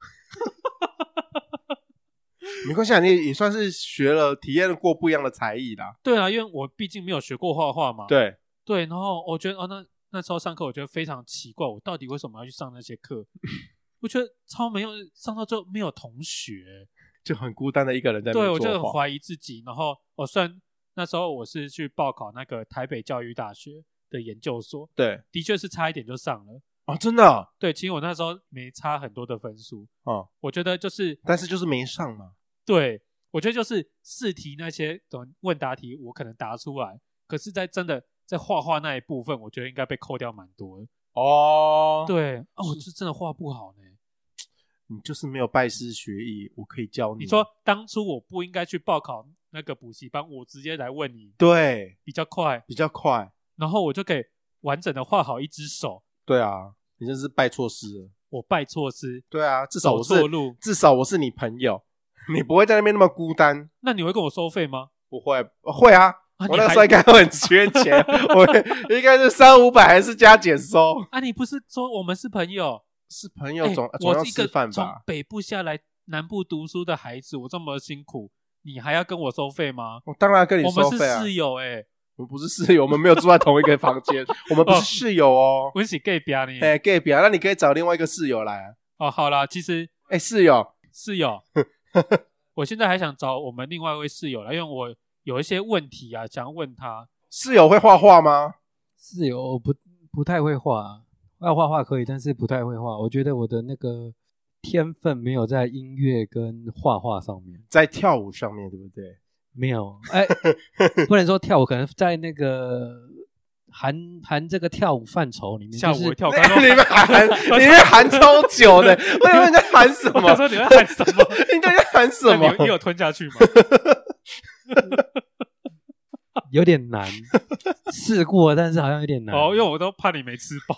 没关系啊，你也算是学了、体验过不一样的才艺啦。对啊，因为我毕竟没有学过画画嘛。对对，然后我觉得哦，那那时候上课我觉得非常奇怪，我到底为什么要去上那些课？我觉得超没有，上到最后没有同学，就很孤单的一个人在那。对，我就很怀疑自己。然后我虽然那时候我是去报考那个台北教育大学。的研究所，对，的确是差一点就上了哦，真的、啊，对，其实我那时候没差很多的分数啊，我觉得就是，但是就是没上嘛，对，我觉得就是试题那些等问答题我可能答出来，可是，在真的在画画那一部分，我觉得应该被扣掉蛮多的哦，对，哦，我是真的画不好呢，你就是没有拜师学艺，我可以教你。你说当初我不应该去报考那个补习班，我直接来问你，对，比较快，比较快。然后我就可以完整的画好一只手。对啊，你真是拜错师了。我拜错师。对啊，至少我是至少我是你朋友，你不会在那边那么孤单。那你会跟我收费吗？不会，会啊。啊我那个时候应该会很缺钱，我应该是三五百还是加减收。啊，你不是说我们是朋友？是朋友总总要吃饭吧？从北部下来南部读书的孩子，我这么辛苦，你还要跟我收费吗？我当然跟你收费啊。我们是室友哎、欸。我们不是室友，我们没有住在同一个房间，我们不是室友哦。我是 gay 表你，哎，gay 表，那你可以找另外一个室友来啊。哦，好啦，其实，哎，室友，室友，我现在还想找我们另外一位室友来，因为我有一些问题啊，想要问他。室友会画画吗？室友不不太会画，要画画可以，但是不太会画。我觉得我的那个天分没有在音乐跟画画上面，在跳舞上面，对不对？没有，哎，不能说跳舞，可能在那个含含这个跳舞范畴里面，就是跳，你们含，你们含超久的，我以为你在含什么？我说你在含什么？你在含什么？你有吞下去吗？有点难，试过，但是好像有点难。哦，因为我都怕你没吃饱。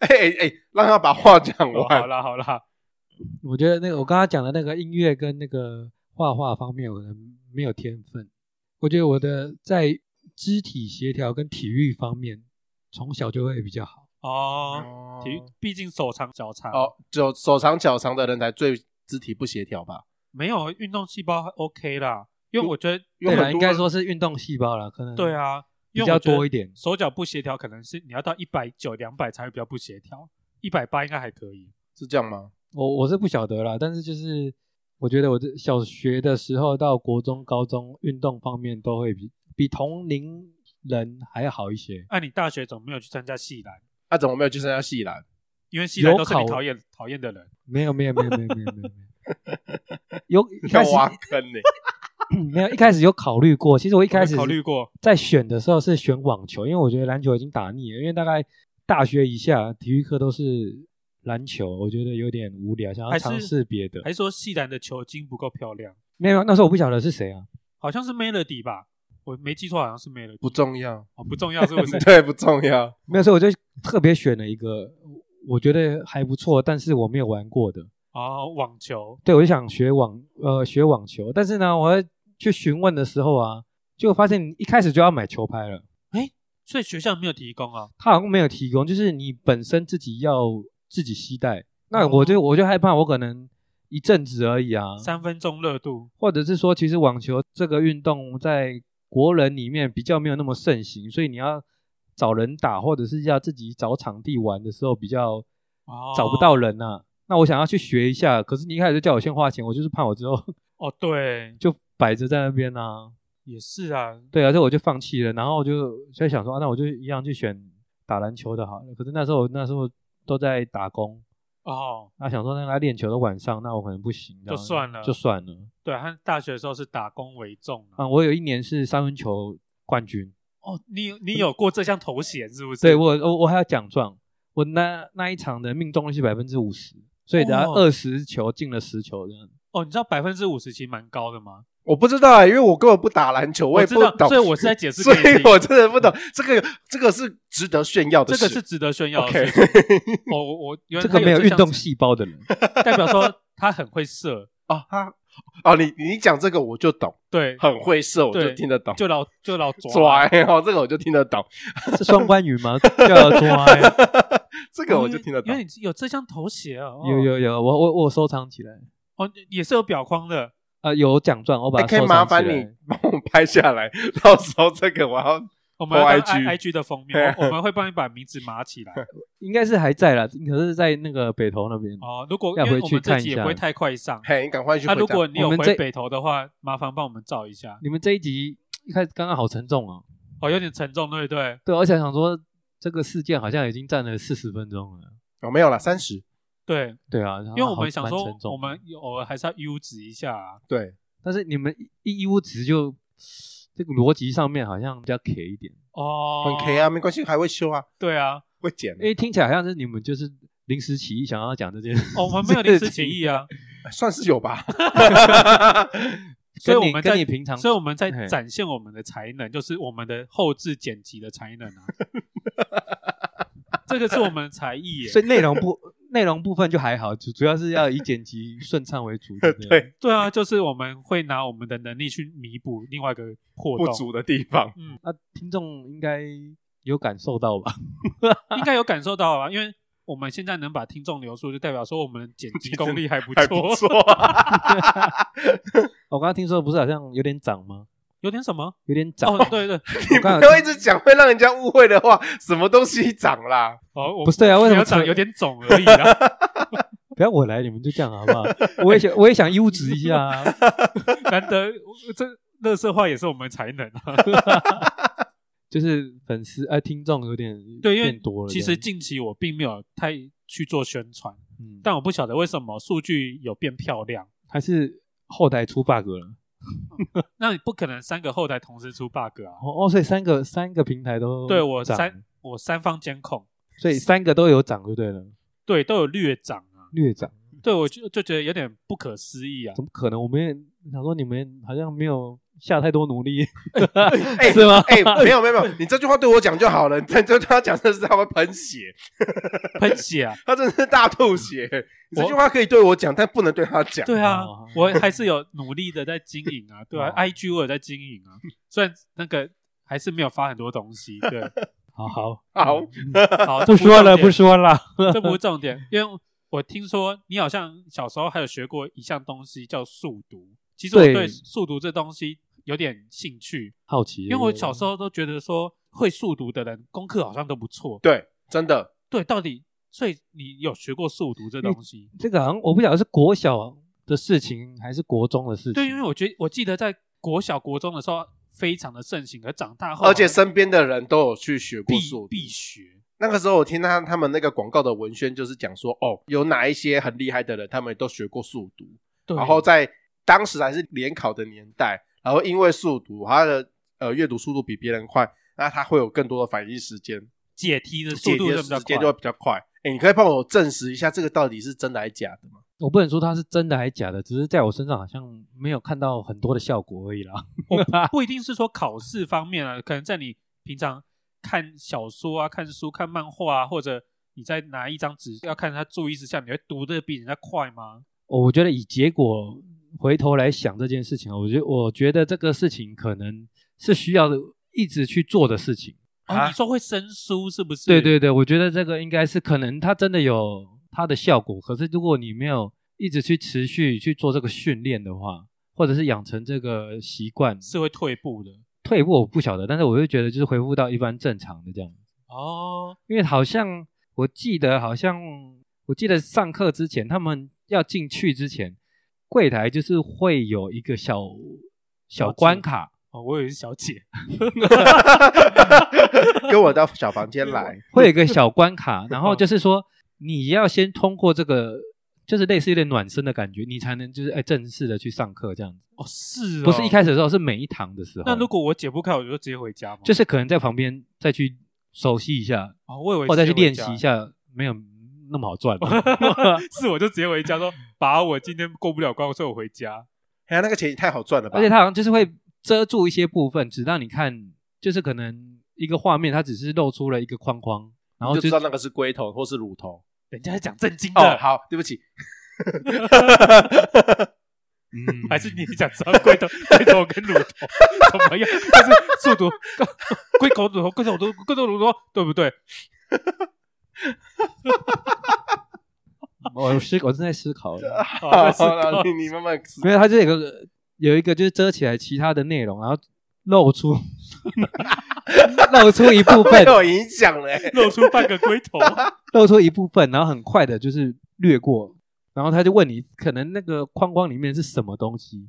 哎哎哎，让他把话讲完。好啦好啦，我觉得那个我刚刚讲的那个音乐跟那个。画画方面，我可能没有天分。我觉得我的在肢体协调跟体育方面，从小就会比较好哦。体育毕竟手长脚长哦，就手长脚长的人才最肢体不协调吧？没有运动细胞还 OK 啦，因为我觉得对啦，应该说是运动细胞啦，可能对啊，比较多一点。手脚不协调，可能是你要到一百九、两百才会比较不协调，一百八应该还可以，是这样吗？我我是不晓得啦，但是就是。我觉得我这小学的时候到国中、高中运动方面都会比比同龄人还要好一些。那、啊、你大学怎么没有去参加系篮？那、啊、怎么没有去参加系篮？因为系篮都是你讨厌讨厌的人。没有没有没有没有没有没有有。有一开始挖坑呢？没有一开始有考虑过。其实我一开始考虑过，在选的时候是选网球，因为我觉得篮球已经打腻了。因为大概大学以下体育课都是。篮球我觉得有点无聊，想要尝试别的。还是说系篮的球精不够漂亮？没有，那时候我不晓得是谁啊，好像是 Melody 吧，我没记错，好像是 Melody。不重要哦，不重要是不是？对，不重要。没有，所以我就特别选了一个我觉得还不错，但是我没有玩过的哦，网球。对，我就想学网呃学网球，但是呢，我在去询问的时候啊，就发现你一开始就要买球拍了。哎，所以学校没有提供啊？他好像没有提供，就是你本身自己要自己携带。那我就我就害怕，我可能一阵子而已啊，三分钟热度，或者是说，其实网球这个运动在国人里面比较没有那么盛行，所以你要找人打，或者是要自己找场地玩的时候，比较找不到人啊。那我想要去学一下，可是你一开始就叫我先花钱，我就是怕我之后哦，对，就摆着在那边啊。也是啊，对啊，所以我就放弃了，然后我就在想说，啊，那我就一样去选打篮球的好了。可是那时候那时候都在打工。哦，那想说那个练球的晚上，那我可能不行，就算了，就算了。对，他大学的时候是打工为重啊。我有一年是三分球冠军。哦，你你有过这项头衔是不是？对，我我我还有奖状。我那那一场的命中率是百分之五十，所以等下二十球进了十球这样。哦，你知道百分之五十其实蛮高的吗？我不知道啊，因为我根本不打篮球，我也不懂，所以我是在解释。所以我真的不懂这个，这个是值得炫耀的，这个是值得炫耀的。我我我，这个没有运动细胞的人，代表说他很会射 哦，他哦，你你讲这个我就懂，对，很会射，我就听得懂，就老就老拽哦，这个我就听得懂，是双关语吗？叫拽，这个我就听得懂，因为你有这张头衔啊，有有有，我我我收藏起来，哦，也是有表框的。呃，有奖状，我把它收藏起来。可以麻烦你帮我拍下来，到时候这个我要我们 I G I G 的封面，我们会帮你把名字码起来。应该是还在啦，可是在那个北投那边。哦，如果要回去看一下，也不会太快上。嘿，你赶快去。那如果你有回北投的话，麻烦帮我们照一下。你们这一集一开始刚刚好沉重哦，哦，有点沉重，对不对？对，而且想说这个事件好像已经占了四十分钟了。哦，没有了，三十。对对啊，因为我们想说，我们偶尔还是要优质一下啊。对。但是你们一一屋子就这个逻辑上面好像比较 K 一点哦，很 K 啊，没关系，还会修啊，对啊，会剪。因为听起来好像是你们就是临时起意想要讲这件事。哦，我们没有临时起意啊，算是有吧。所以我们在你平常，所以我们在展现我们的才能，就是我们的后置剪辑的才能啊。这个是我们的才艺耶，所以内容不。内容部分就还好，主主要是要以剪辑 顺畅为主。对 对啊，就是我们会拿我们的能力去弥补另外一个破洞不足的地方。嗯，那、啊、听众应该有感受到吧？应该有感受到吧？因为我们现在能把听众留住，就代表说我们剪辑功力还不错。不错我刚刚听说不是好像有点涨吗？有点什么？有点涨哦，对对，你不要一直讲会让人家误会的话，什么东西涨啦？哦，我不是对啊，为什么涨有点肿而已啊？不要我来，你们就这样好不好？我也想，我也想优质一下啊！难得这垃圾话也是我们才能啊！就是粉丝哎，听众有点对，因为多了。其实近期我并没有太去做宣传，嗯，但我不晓得为什么数据有变漂亮，还是后台出 bug 了？那你不可能三个后台同时出 bug 啊！哦，所以三个三个平台都对我三我三方监控，所以三个都有涨就对了。对，都有略涨啊，略涨。对，我就就觉得有点不可思议啊！怎么可能？我们也想说你们好像没有。下太多努力，哎 是吗？哎，没有没有没有，你这句话对我讲就好了。但这句话讲的是他会喷血，喷血啊！他真的是大吐血。你这句话可以对我讲，但不能对他讲。对啊，我还是有努力的在经营啊，对啊，IG 我有在经营啊，虽然那个还是没有发很多东西。对，好好好好，不说了不说了，这不是重点，因为我听说你好像小时候还有学过一项东西叫速读，其实我对速读这东西。有点兴趣，好奇，因为我小时候都觉得说会速读的人功课好像都不错。对，真的，对，到底，所以你有学过速读这东西？这个好像我不晓得是国小的事情还是国中的事情。对，因为我觉得我记得在国小、国中的时候非常的盛行，而长大后，而且身边的人都有去学过速读，必学。那个时候我听他他们那个广告的文宣，就是讲说，哦，有哪一些很厉害的人，他们都学过速读，然后在当时还是联考的年代。然后因为速读，他的呃阅读速度比别人快，那他会有更多的反应时间，解题的速度的时间就会比较快。哎，你可以帮我证实一下这个到底是真的还是假的吗？我不能说它是真的还是假的，只是在我身上好像没有看到很多的效果而已啦。不一定是说考试方面啊，可能在你平常看小说啊、看书、看漫画啊，或者你在拿一张纸要看他注意事项，你会读的比人家快吗？我觉得以结果。回头来想这件事情，我觉得我觉得这个事情可能是需要一直去做的事情。啊，你说会生疏是不是？对对对，我觉得这个应该是可能它真的有它的效果，可是如果你没有一直去持续去做这个训练的话，或者是养成这个习惯，是会退步的。退步我不晓得，但是我就觉得就是恢复到一般正常的这样子。哦，因为好像我记得，好像我记得上课之前，他们要进去之前，柜台就是会有一个小小关卡。哦，我以为是小姐，跟我到小房间来，会有一个小关卡，然后就是说你要先通过这个，就是类似有点暖身的感觉，你才能就是哎正式的去上课这样子。哦，是哦，不是一开始的时候，是每一堂的时候。那如果我解不开，我就直接回家吗？就是可能在旁边再去熟悉一下，哦，我以为或再去练习一下，没有那么好赚。是，我就直接回家说，把我今天过不了关，所以我回家。哎呀，那个钱也太好赚了吧！而且它好像就是会。遮住一些部分，只让你看，就是可能一个画面，它只是露出了一个框框，然后就，就知道那个是龟头或是乳头。人家在讲正经的。哦，好，对不起。嗯，还是你讲知道龟头、龟头跟乳头怎么样？但是速度，龟头、乳头、龟头、乳头、龟头、乳头，对不对？我思，我正在思考。好了，你你慢慢。没有，它这个。有一个就是遮起来其他的内容，然后露出 露出一部分，有影响嘞，露出半个龟头，露出一部分，然后很快的就是略过，然后他就问你，可能那个框框里面是什么东西？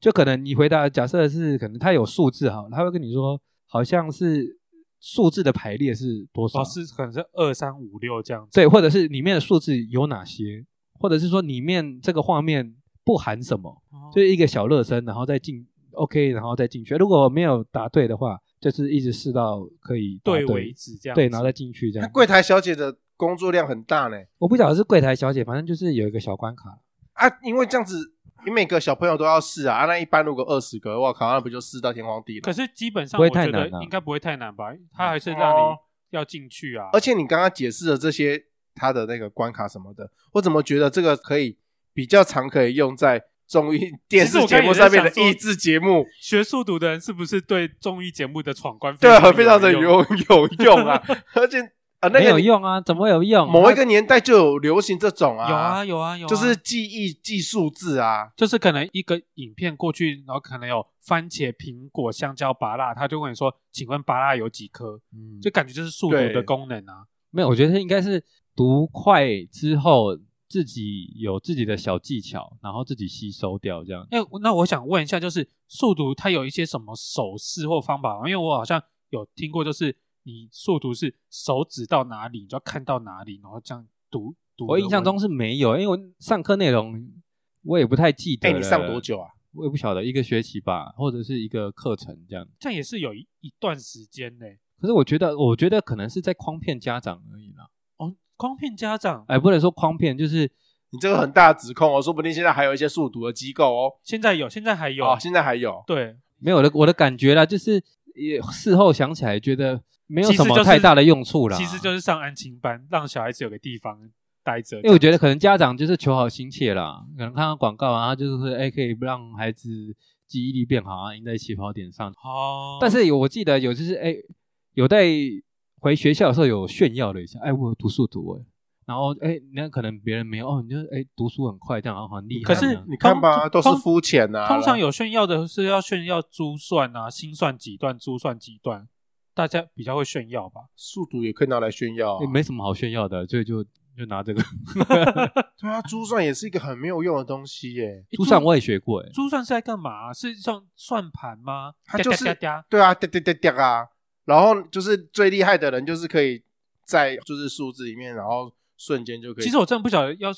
就可能你回答，假设是可能他有数字哈，他会跟你说，好像是数字的排列是多少？哦，是可能是二三五六这样子，对，或者是里面的数字有哪些？或者是说里面这个画面。不含什么，就是一个小热身，然后再进，OK，然后再进去。如果没有答对的话，就是一直试到可以对，对为止，这样对，然后再进去这样。柜台小姐的工作量很大呢，我不晓得是柜台小姐，反正就是有一个小关卡啊。因为这样子，你每个小朋友都要试啊。啊，那一般如果二十个，我靠，那不就试到天荒地老？可是基本上我觉得应该不会太难吧？他还是让你要进去啊。而且你刚刚解释的这些，他的那个关卡什么的，我怎么觉得这个可以？比较常可以用在综艺电视节目上面的益智节目。学速读的人是不是对综艺节目的闯关对啊，非常的有 有用啊？而且啊，那个有用啊？怎么有用？某一个年代就有流行这种啊，有啊有啊有，就是记忆记数字啊，就是可能一个影片过去，然后可能有番茄、苹果、香蕉、芭乐，他就问你说：“请问芭乐有几颗？”嗯，就感觉就是速读的功能啊。没有，我觉得应该是读快之后。自己有自己的小技巧，然后自己吸收掉这样。哎、欸，那我想问一下，就是速读它有一些什么手势或方法吗？因为我好像有听过，就是你速读是手指到哪里，你就要看到哪里，然后这样读读。我印象中是没有，因为我上课内容我也不太记得。哎、欸，你上多久啊？我也不晓得，一个学期吧，或者是一个课程这样。这样也是有一一段时间呢。可是我觉得，我觉得可能是在诓骗家长而已啦。诓骗家长？哎，不能说诓骗，就是你这个很大的指控哦，说不定现在还有一些速读的机构哦。现在有，现在还有，哦，现在还有。对，没有的，我的感觉啦，就是也事后想起来，觉得没有什么太大的用处啦。其实就是上安亲班，让小孩子有个地方待着。因为我觉得可能家长就是求好心切啦，可能看到广告啊，就是哎，可以让孩子记忆力变好啊，赢在起跑点上。哦。但是有我记得有就是哎，有在。回学校的时候有炫耀了一下，哎，我有读速读哎，然后哎，那可能别人没有哦，你就哎读书很快，这样很厉害。可是你看吧，都是肤浅呐。通常有炫耀的是要炫耀珠算啊，心算几段，珠算几段，大家比较会炫耀吧？速读也可以拿来炫耀，也没什么好炫耀的，所以就就拿这个。对啊，珠算也是一个很没有用的东西耶。珠算我也学过哎，珠算是在干嘛？是像算盘吗？它就是对啊，滴滴滴滴啊。然后就是最厉害的人，就是可以在就是数字里面，然后瞬间就可以。其实我真的不晓得要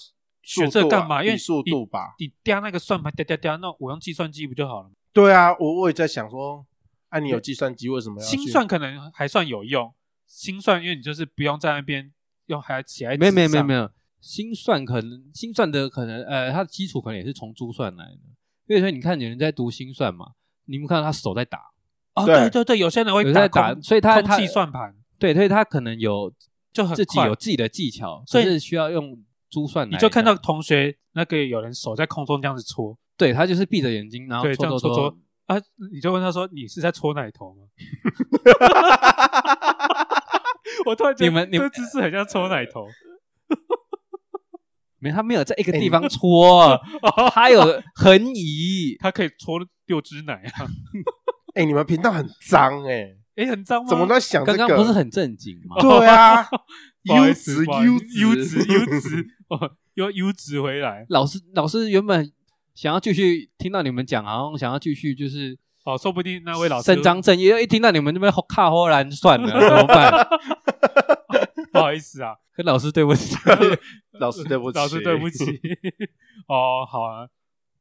学这干嘛，啊、因为速度吧，你嗲那个算盘，嗲嗲嗲，那我用计算机不就好了？对啊，我我也在想说，哎、啊，你有计算机为什么要？心算可能还算有用，心算因为你就是不用在那边用，还要起来。没有没有没有没有，心算可能心算的可能呃，它的基础可能也是从珠算来的。所以说你看有人在读心算嘛，你们看到他手在打。哦，对对对，有些人会在打，所以他空气算盘，对，所以他可能有就自己有自己的技巧，所以是需要用珠算。你就看到同学那个有人手在空中这样子搓，对，他就是闭着眼睛，然后搓搓搓，啊，你就问他说：“你是在搓奶头吗？” 我突然觉得你们你们姿势很像搓奶头。没，他没有在一个地方搓，他有横移，他可以搓六只奶啊！哎，你们频道很脏哎，哎，很脏吗？怎么在想这个？刚刚不是很正经吗？对啊，优质优优质优质哦，又优质回来。老师老师原本想要继续听到你们讲，好像想要继续就是哦，说不定那位老师伸张正义，一听到你们那边卡霍兰算了，怎么办？不好意思啊，跟老师对不起，老师对不起，老师对不起。哦，好啊。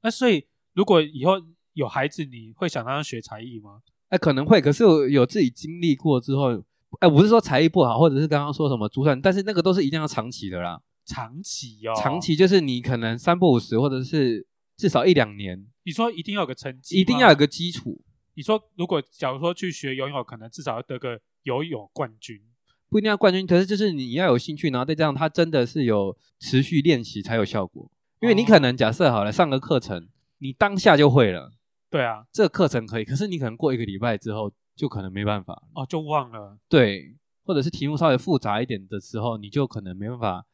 那所以，如果以后有孩子，你会想让他学才艺吗？哎，可能会。可是我有自己经历过之后，哎，不是说才艺不好，或者是刚刚说什么珠算，但是那个都是一定要长期的啦。长期哦，长期就是你可能三不五时，或者是至少一两年。你说一定要有个成绩，一定要有个基础。你说如果假如说去学游泳，可能至少要得个游泳冠军。不一定要冠军，可是就是你要有兴趣，然后再这样，他真的是有持续练习才有效果。因为你可能假设好了上个课程，你当下就会了，对啊，这个课程可以，可是你可能过一个礼拜之后就可能没办法哦，就忘了。对，或者是题目稍微复杂一点的时候，你就可能没办法，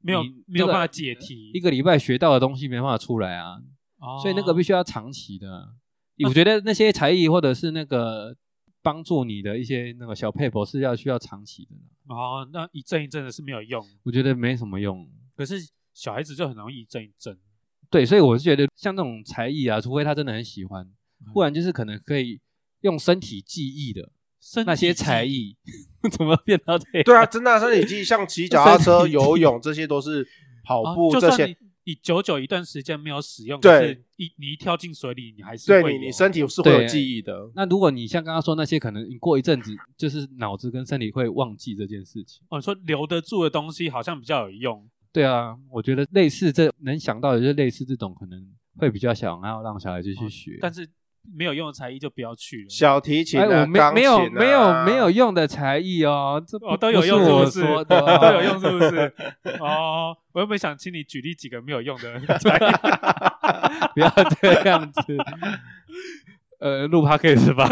没有没有办法解题，一个礼拜学到的东西没办法出来啊。哦，所以那个必须要长期的。我觉得那些才艺或者是那个。帮助你的一些那个小配博是要需要长期的哦，那一阵一阵的是没有用，我觉得没什么用。可是小孩子就很容易一阵一阵。对，所以我是觉得像这种才艺啊，除非他真的很喜欢，不然就是可能可以用身体记忆的那些才艺。怎么变到这样？对啊，真的身体记忆，像骑脚踏车、游泳，这些都是跑步这些。你久久一段时间没有使用，对，一你一跳进水里，你还是对你你身体是会有记忆的。那如果你像刚刚说那些，可能你过一阵子就是脑子跟身体会忘记这件事情。哦，说留得住的东西好像比较有用。对啊，我觉得类似这能想到的就是类似这种可能会比较想要让小孩子去学，但是。没有用的才艺就不要去了。小提琴、啊哎，我没没有没有没有用的才艺哦，这不、哦、都有 用是不是？是我说的、哦、都有用是不是？哦，我又没想请你举例几个没有用的 才艺，不要这样子。呃，录 podcast 吧。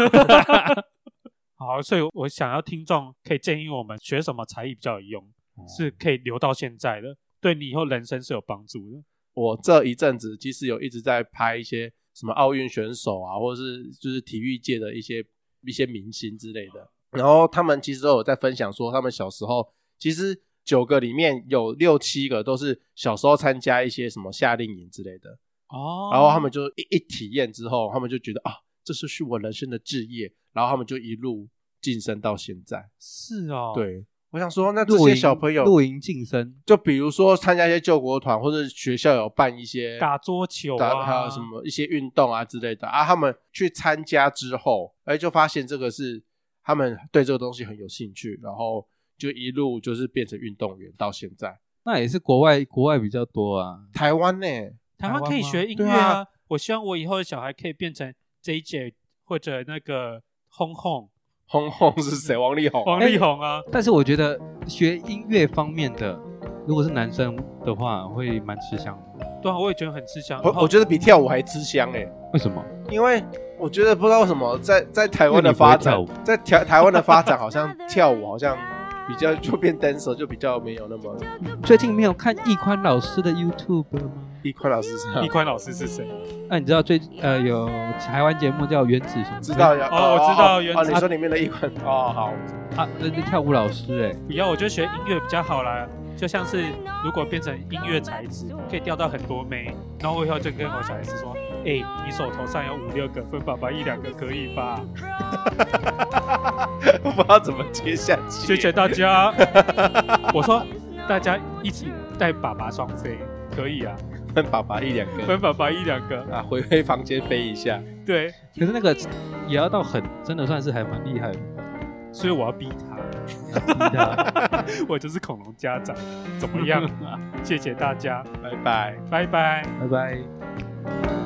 好，所以我想要听众可以建议我们学什么才艺比较有用，哦、是可以留到现在的，对你以后人生是有帮助的。我这一阵子其实有一直在拍一些。什么奥运选手啊，或者是就是体育界的一些一些明星之类的，然后他们其实都有在分享说，他们小时候其实九个里面有六七个都是小时候参加一些什么夏令营之类的哦，然后他们就一一体验之后，他们就觉得啊，这是是我人生的志业，然后他们就一路晋升到现在。是哦，对。我想说，那这些小朋友露营晋升，就比如说参加一些救国团，或者学校有办一些打桌球啊，还有什么一些运动啊之类的啊，他们去参加之后，哎，就发现这个是他们对这个东西很有兴趣，然后就一路就是变成运动员到现在。那也是国外国外比较多啊，台湾呢？台湾可以学音乐啊。啊我希望我以后的小孩可以变成 JJ 或者那个轰轰。轰轰是谁？王力宏。王力宏啊！但是我觉得学音乐方面的，如果是男生的话，会蛮吃香的。对啊，我也觉得很吃香。我我觉得比跳舞还吃香哎。为什么？因为我觉得不知道为什么，在在台湾的发展，在台台湾的发展，好像跳舞好像比较就变 dancer 就比较没有那么。最近没有看易宽老师的 YouTube 吗？易宽老师是谁？易宽老师是谁？那、啊、你知道最呃有台湾节目叫《原子什么》？知道呀，哦，我知道原子。哦，你说里面的易宽哦，好啊，那是跳舞老师哎。不要，我觉得学音乐比较好啦。就像是如果变成音乐才子，可以钓到很多妹。然后我以后就跟我小孩子说：“哎、欸，你手头上有五六个，分爸爸一两个可以吧？” 我不知道怎么接下去。谢谢大家。我说大家一起带爸爸双飞，可以啊。分爸爸一两个，分爸爸一两个。啊，回回房间飞一下。对，可是那个也要到很，真的算是还蛮厉害的，所以我要逼他，逼他。我就是恐龙家长，怎么样？谢谢大家，拜拜，拜拜，拜拜。